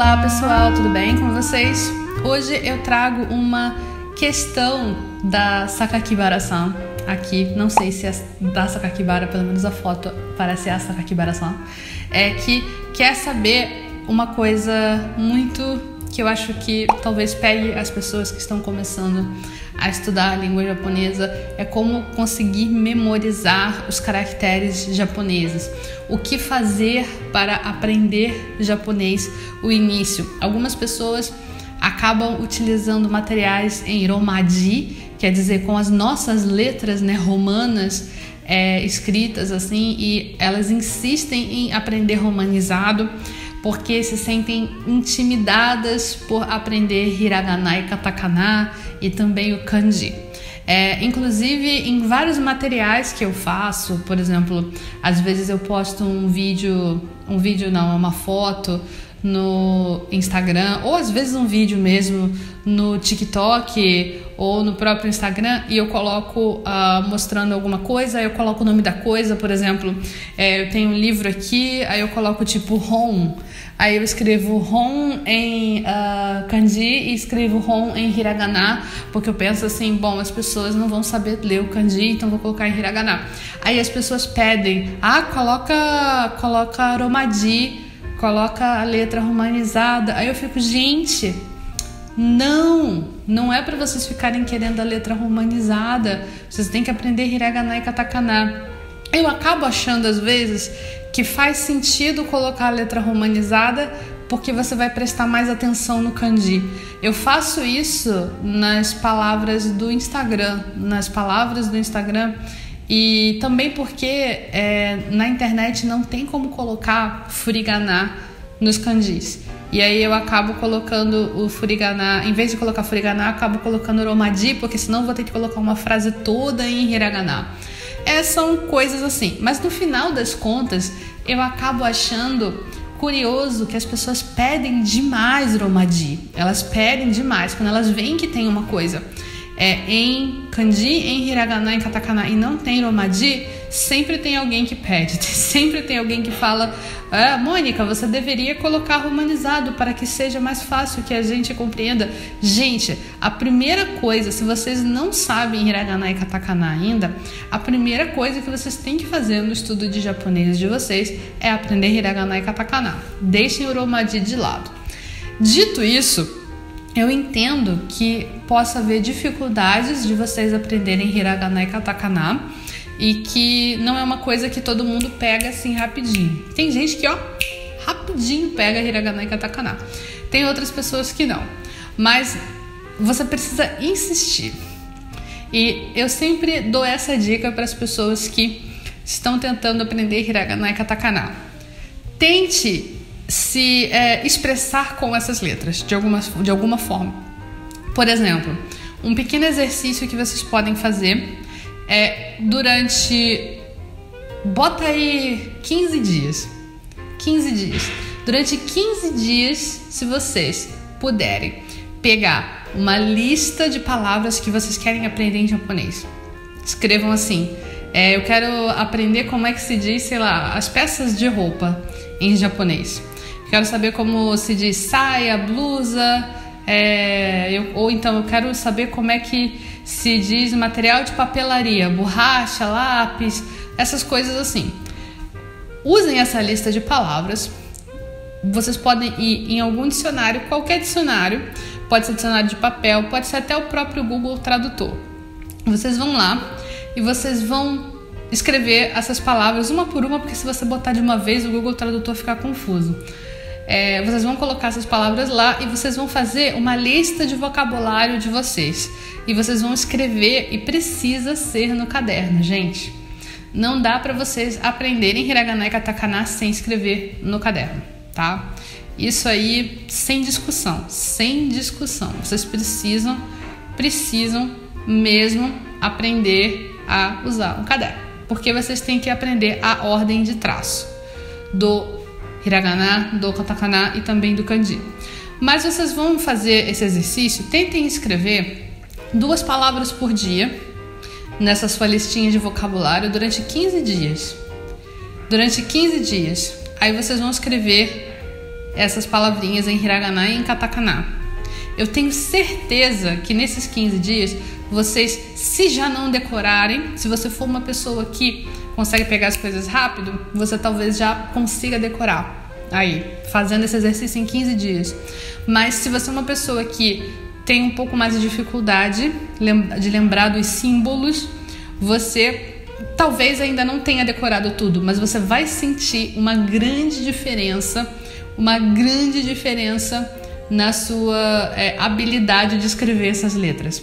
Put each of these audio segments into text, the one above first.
Olá pessoal, tudo bem com vocês? Hoje eu trago uma questão da Sakakibara-san aqui, não sei se é da Sakakibara, pelo menos a foto parece a Sakakibara-san, é que quer saber uma coisa muito que eu acho que talvez pegue as pessoas que estão começando a estudar a língua japonesa é como conseguir memorizar os caracteres japoneses. O que fazer para aprender japonês o início? Algumas pessoas acabam utilizando materiais em romaji, quer dizer, com as nossas letras né, romanas é, escritas assim, e elas insistem em aprender romanizado porque se sentem intimidadas por aprender hiragana e katakana e também o kanji. É, inclusive em vários materiais que eu faço, por exemplo, às vezes eu posto um vídeo, um vídeo não, uma foto no Instagram, ou às vezes um vídeo mesmo no TikTok ou no próprio Instagram e eu coloco uh, mostrando alguma coisa, eu coloco o nome da coisa, por exemplo, é, eu tenho um livro aqui, aí eu coloco tipo home, aí eu escrevo home em uh, kanji e escrevo home em hiragana, porque eu penso assim, bom, as pessoas não vão saber ler o kanji, então vou colocar em hiragana. Aí as pessoas pedem, ah, coloca, coloca romaji coloca a letra romanizada. Aí eu fico, gente, não, não é para vocês ficarem querendo a letra romanizada. Vocês têm que aprender hiragana e katakana. Eu acabo achando às vezes que faz sentido colocar a letra romanizada porque você vai prestar mais atenção no kanji. Eu faço isso nas palavras do Instagram, nas palavras do Instagram e também porque é, na internet não tem como colocar furigana nos kanjis. E aí eu acabo colocando o furigana, em vez de colocar furigana, acabo colocando romadi, porque senão vou ter que colocar uma frase toda em hiragana. É, são coisas assim. Mas no final das contas, eu acabo achando curioso que as pessoas pedem demais romadi. Elas pedem demais quando elas veem que tem uma coisa é, em kanji, em hiragana, em katakana e não tem romaji, sempre tem alguém que pede, sempre tem alguém que fala: ah, Mônica, você deveria colocar romanizado para que seja mais fácil que a gente compreenda. Gente, a primeira coisa, se vocês não sabem hiragana e katakana ainda, a primeira coisa que vocês têm que fazer no estudo de japonês de vocês é aprender hiragana e katakana. Deixem o romaji de lado. Dito isso, eu entendo que possa haver dificuldades de vocês aprenderem hiragana e katakana e que não é uma coisa que todo mundo pega assim rapidinho. Tem gente que, ó, rapidinho pega hiragana e katakana. Tem outras pessoas que não. Mas você precisa insistir. E eu sempre dou essa dica para as pessoas que estão tentando aprender hiragana e katakana. Tente se é, expressar com essas letras de alguma, de alguma forma. Por exemplo, um pequeno exercício que vocês podem fazer é durante. Bota aí 15 dias. 15 dias. Durante 15 dias, se vocês puderem pegar uma lista de palavras que vocês querem aprender em japonês, escrevam assim. É, eu quero aprender como é que se diz, sei lá, as peças de roupa em japonês. Quero saber como se diz saia, blusa, é, eu, ou então eu quero saber como é que se diz material de papelaria, borracha, lápis, essas coisas assim. Usem essa lista de palavras. Vocês podem ir em algum dicionário, qualquer dicionário, pode ser dicionário de papel, pode ser até o próprio Google Tradutor. Vocês vão lá e vocês vão escrever essas palavras uma por uma, porque se você botar de uma vez, o Google Tradutor fica confuso. É, vocês vão colocar essas palavras lá e vocês vão fazer uma lista de vocabulário de vocês. E vocês vão escrever e precisa ser no caderno, gente. Não dá para vocês aprenderem hiragana e katakana sem escrever no caderno. tá? Isso aí sem discussão, sem discussão. Vocês precisam, precisam mesmo aprender a usar o caderno, porque vocês têm que aprender a ordem de traço do hiragana, do katakana e também do kanji. Mas vocês vão fazer esse exercício, tentem escrever duas palavras por dia nessa sua listinha de vocabulário durante 15 dias. Durante 15 dias. Aí vocês vão escrever essas palavrinhas em hiragana e em katakana. Eu tenho certeza que nesses 15 dias vocês, se já não decorarem, se você for uma pessoa que consegue pegar as coisas rápido, você talvez já consiga decorar. Aí, fazendo esse exercício em 15 dias. Mas se você é uma pessoa que tem um pouco mais de dificuldade de lembrar dos símbolos, você talvez ainda não tenha decorado tudo, mas você vai sentir uma grande diferença uma grande diferença na sua é, habilidade de escrever essas letras.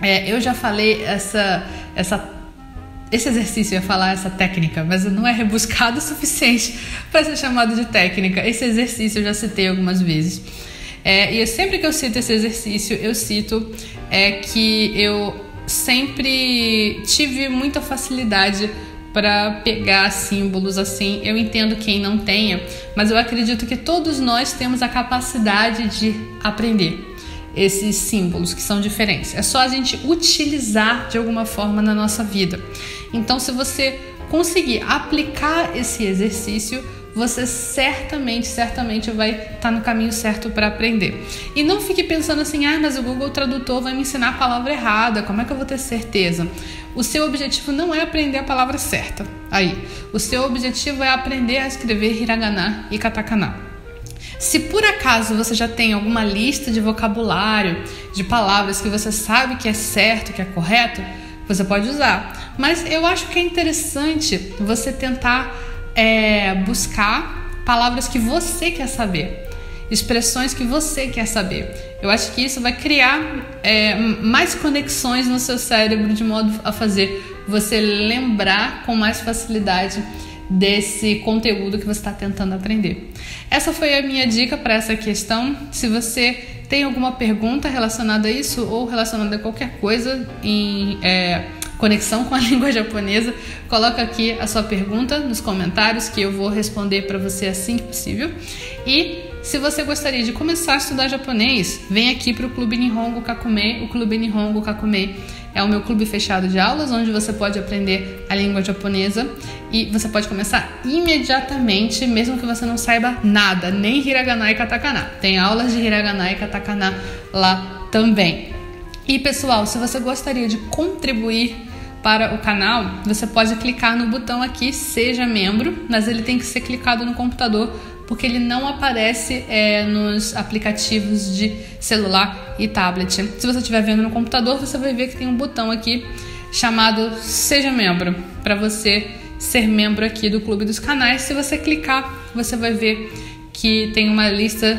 É, eu já falei essa, essa, esse exercício, eu ia falar essa técnica, mas não é rebuscado o suficiente para ser chamado de técnica. Esse exercício eu já citei algumas vezes. É, e sempre que eu cito esse exercício, eu cito é, que eu sempre tive muita facilidade para pegar símbolos assim. Eu entendo quem não tenha, mas eu acredito que todos nós temos a capacidade de aprender esses símbolos que são diferentes. É só a gente utilizar de alguma forma na nossa vida. Então, se você conseguir aplicar esse exercício, você certamente, certamente vai estar tá no caminho certo para aprender. E não fique pensando assim, ah, mas o Google Tradutor vai me ensinar a palavra errada, como é que eu vou ter certeza? O seu objetivo não é aprender a palavra certa. Aí, o seu objetivo é aprender a escrever hiragana e katakana. Se por acaso você já tem alguma lista de vocabulário, de palavras que você sabe que é certo, que é correto, você pode usar. Mas eu acho que é interessante você tentar é, buscar palavras que você quer saber, expressões que você quer saber. Eu acho que isso vai criar é, mais conexões no seu cérebro de modo a fazer você lembrar com mais facilidade desse conteúdo que você está tentando aprender. Essa foi a minha dica para essa questão. Se você tem alguma pergunta relacionada a isso ou relacionada a qualquer coisa em é, conexão com a língua japonesa, coloca aqui a sua pergunta nos comentários que eu vou responder para você assim que possível. E se você gostaria de começar a estudar japonês, vem aqui para o Clube Nihongo Kakume. O Clube Nihongo Kakume é o meu clube fechado de aulas, onde você pode aprender a língua japonesa e você pode começar imediatamente, mesmo que você não saiba nada, nem hiragana e katakana. Tem aulas de hiragana e katakana lá também. E pessoal, se você gostaria de contribuir para o canal, você pode clicar no botão aqui Seja Membro, mas ele tem que ser clicado no computador porque ele não aparece é, nos aplicativos de celular e tablet. Se você estiver vendo no computador, você vai ver que tem um botão aqui chamado Seja Membro, para você ser membro aqui do Clube dos Canais. Se você clicar, você vai ver que tem uma lista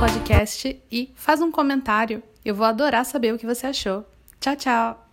podcast e faz um comentário. Eu vou adorar saber o que você achou. Tchau, tchau!